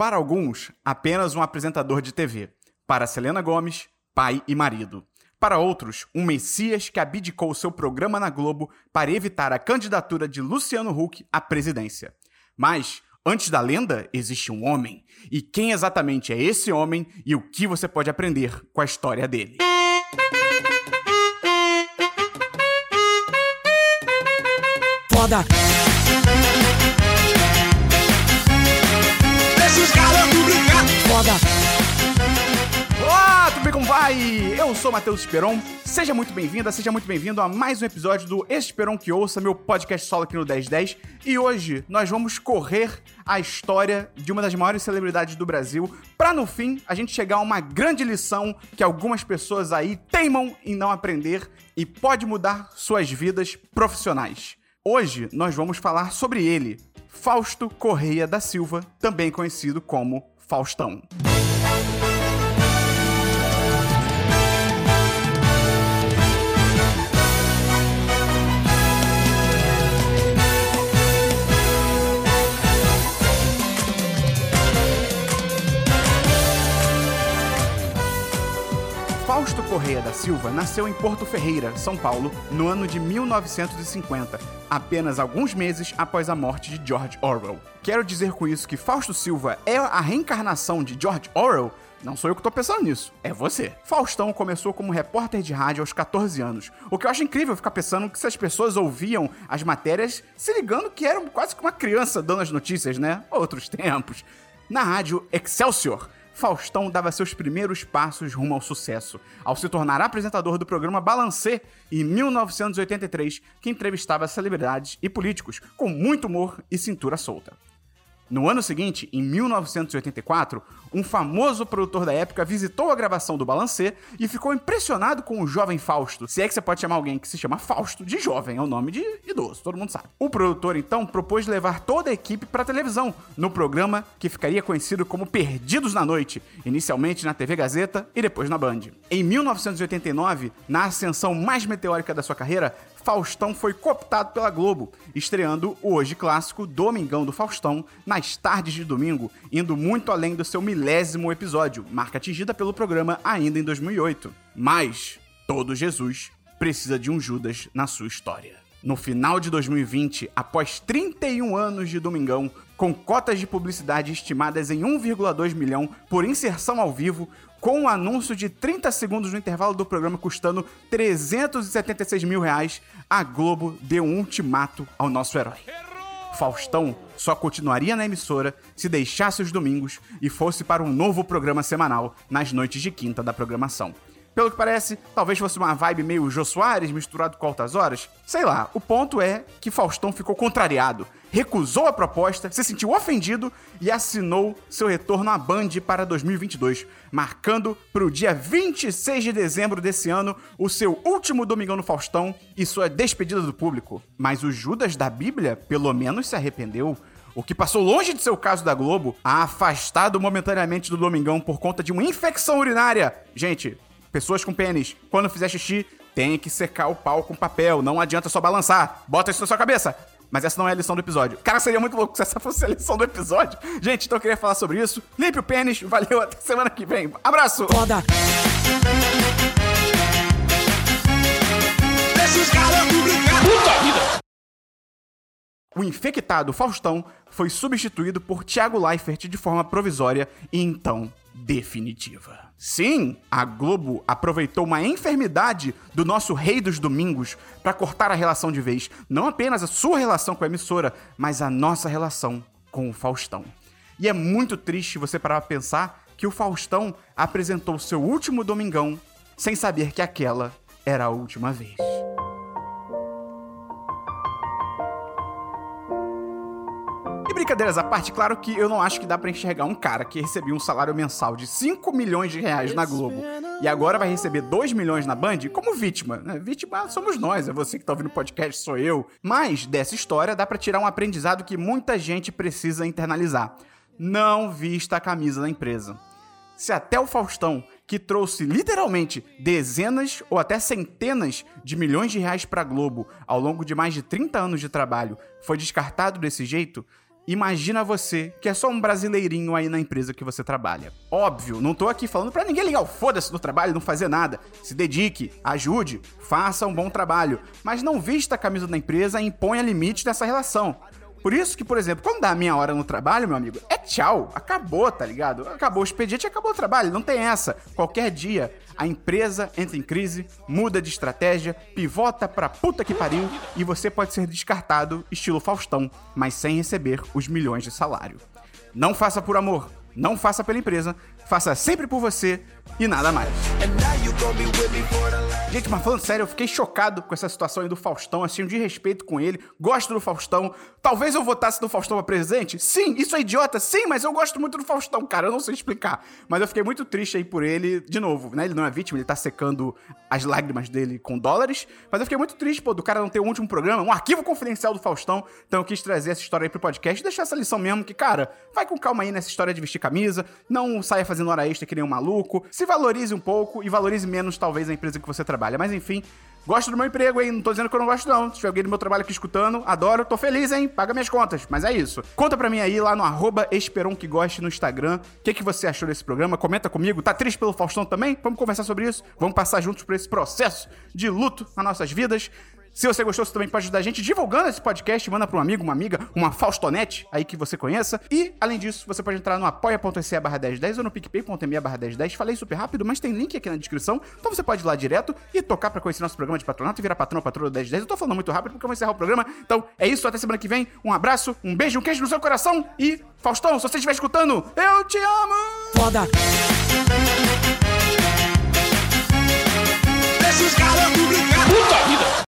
Para alguns, apenas um apresentador de TV. Para Selena Gomes, pai e marido. Para outros, um Messias que abdicou seu programa na Globo para evitar a candidatura de Luciano Huck à presidência. Mas, antes da lenda, existe um homem. E quem exatamente é esse homem e o que você pode aprender com a história dele? Foda! Deixa os garotos brincar! Foda! Olá, tudo bem como vai? Eu sou Matheus Esperon. Seja muito bem-vinda, seja muito bem-vindo a mais um episódio do Esperon que Ouça, meu podcast solo aqui no 1010. E hoje nós vamos correr a história de uma das maiores celebridades do Brasil, para no fim a gente chegar a uma grande lição que algumas pessoas aí teimam em não aprender e pode mudar suas vidas profissionais. Hoje nós vamos falar sobre ele, Fausto Correia da Silva, também conhecido como Faustão. Fausto Correia da Silva nasceu em Porto Ferreira, São Paulo, no ano de 1950, apenas alguns meses após a morte de George Orwell. Quero dizer com isso que Fausto Silva é a reencarnação de George Orwell? Não sou eu que tô pensando nisso, é você. Faustão começou como repórter de rádio aos 14 anos. O que eu acho incrível ficar pensando que se as pessoas ouviam as matérias se ligando que eram quase que uma criança dando as notícias, né? Outros tempos. Na rádio Excelsior, Faustão dava seus primeiros passos rumo ao sucesso, ao se tornar apresentador do programa Balancê em 1983, que entrevistava celebridades e políticos com muito humor e cintura solta. No ano seguinte, em 1984, um famoso produtor da época visitou a gravação do Balancê e ficou impressionado com o jovem Fausto. Se é que você pode chamar alguém que se chama Fausto de jovem, é o nome de idoso, todo mundo sabe. O produtor então propôs levar toda a equipe para televisão, no programa que ficaria conhecido como Perdidos na Noite, inicialmente na TV Gazeta e depois na Band. Em 1989, na ascensão mais meteórica da sua carreira, Faustão foi cooptado pela Globo, estreando o hoje clássico Domingão do Faustão nas tardes de domingo, indo muito além do seu milésimo episódio, marca atingida pelo programa ainda em 2008. Mas todo Jesus precisa de um Judas na sua história. No final de 2020, após 31 anos de Domingão, com cotas de publicidade estimadas em 1,2 milhão por inserção ao vivo, com um anúncio de 30 segundos no intervalo do programa custando 376 mil reais, a Globo deu um ultimato ao nosso herói. Faustão só continuaria na emissora se deixasse os domingos e fosse para um novo programa semanal nas noites de quinta da programação. Pelo que parece, talvez fosse uma vibe meio Jô Soares misturado com altas horas. Sei lá, o ponto é que Faustão ficou contrariado, recusou a proposta, se sentiu ofendido e assinou seu retorno à Band para 2022, marcando para o dia 26 de dezembro desse ano o seu último Domingão no Faustão e sua despedida do público. Mas o Judas da Bíblia, pelo menos, se arrependeu. O que passou longe de ser o caso da Globo, afastado momentaneamente do Domingão por conta de uma infecção urinária. Gente, pessoas com pênis, quando fizer xixi, tem que secar o pau com papel, não adianta só balançar. Bota isso na sua cabeça. Mas essa não é a lição do episódio. Cara, seria muito louco se essa fosse a lição do episódio. Gente, então eu queria falar sobre isso. Limpe o pênis. Valeu, até semana que vem. Abraço! Foda! Puta vida! O infectado Faustão foi substituído por Thiago Leifert de forma provisória e então definitiva. Sim, a Globo aproveitou uma enfermidade do nosso rei dos domingos para cortar a relação de vez, não apenas a sua relação com a emissora, mas a nossa relação com o Faustão. E é muito triste você parar pra pensar que o Faustão apresentou seu último domingão sem saber que aquela era a última vez. Brincadeiras à parte, claro que eu não acho que dá pra enxergar um cara que recebia um salário mensal de 5 milhões de reais na Globo e agora vai receber 2 milhões na Band como vítima. Né? Vítima somos nós, é você que tá ouvindo o podcast, sou eu. Mas dessa história dá pra tirar um aprendizado que muita gente precisa internalizar. Não vista a camisa da empresa. Se até o Faustão, que trouxe literalmente dezenas ou até centenas de milhões de reais pra Globo ao longo de mais de 30 anos de trabalho, foi descartado desse jeito, Imagina você, que é só um brasileirinho aí na empresa que você trabalha. Óbvio, não tô aqui falando pra ninguém ligar o foda-se no trabalho, não fazer nada. Se dedique, ajude, faça um bom trabalho. Mas não vista a camisa da empresa e imponha limite nessa relação. Por isso que, por exemplo, quando dá a minha hora no trabalho, meu amigo, é tchau. Acabou, tá ligado? Acabou o expediente, acabou o trabalho. Não tem essa. Qualquer dia, a empresa entra em crise, muda de estratégia, pivota pra puta que pariu e você pode ser descartado, estilo Faustão, mas sem receber os milhões de salário. Não faça por amor, não faça pela empresa, faça sempre por você e nada mais. Gente, mas falando sério, eu fiquei chocado com essa situação aí do Faustão, assim, de respeito com ele, gosto do Faustão. Talvez eu votasse no Faustão pra presidente? Sim, isso é idiota, sim, mas eu gosto muito do Faustão, cara, eu não sei explicar. Mas eu fiquei muito triste aí por ele, de novo, né? Ele não é vítima, ele tá secando as lágrimas dele com dólares. Mas eu fiquei muito triste, pô, do cara não ter um último programa, um arquivo confidencial do Faustão. Então eu quis trazer essa história aí pro podcast e deixar essa lição mesmo que, cara, vai com calma aí nessa história de vestir camisa, não saia fazendo hora extra que nem um maluco, se valorize um pouco e valorize menos, talvez, a empresa que você trabalha. Mas enfim, gosto do meu emprego, hein? Não tô dizendo que eu não gosto, não. Se tiver alguém do meu trabalho aqui escutando, adoro, tô feliz, hein? Paga minhas contas. Mas é isso. Conta pra mim aí lá no arroba Esperon que goste no Instagram. O que, que você achou desse programa? Comenta comigo. Tá triste pelo Faustão também? Vamos conversar sobre isso. Vamos passar juntos por esse processo de luto nas nossas vidas. Se você gostou, você também pode ajudar a gente divulgando esse podcast, manda para um amigo, uma amiga, uma Faustonete aí que você conheça. E, além disso, você pode entrar no apoia.se barra 1010 ou no picpay.me barra 1010. Falei super rápido, mas tem link aqui na descrição, então você pode ir lá direto e tocar para conhecer nosso programa de patronato e virar patrão ou patroa do 1010. Eu tô falando muito rápido porque eu vou encerrar o programa. Então, é isso, até semana que vem. Um abraço, um beijo, um queijo no seu coração e, Faustão, se você estiver escutando, eu te amo! Foda. Deixa os. Puta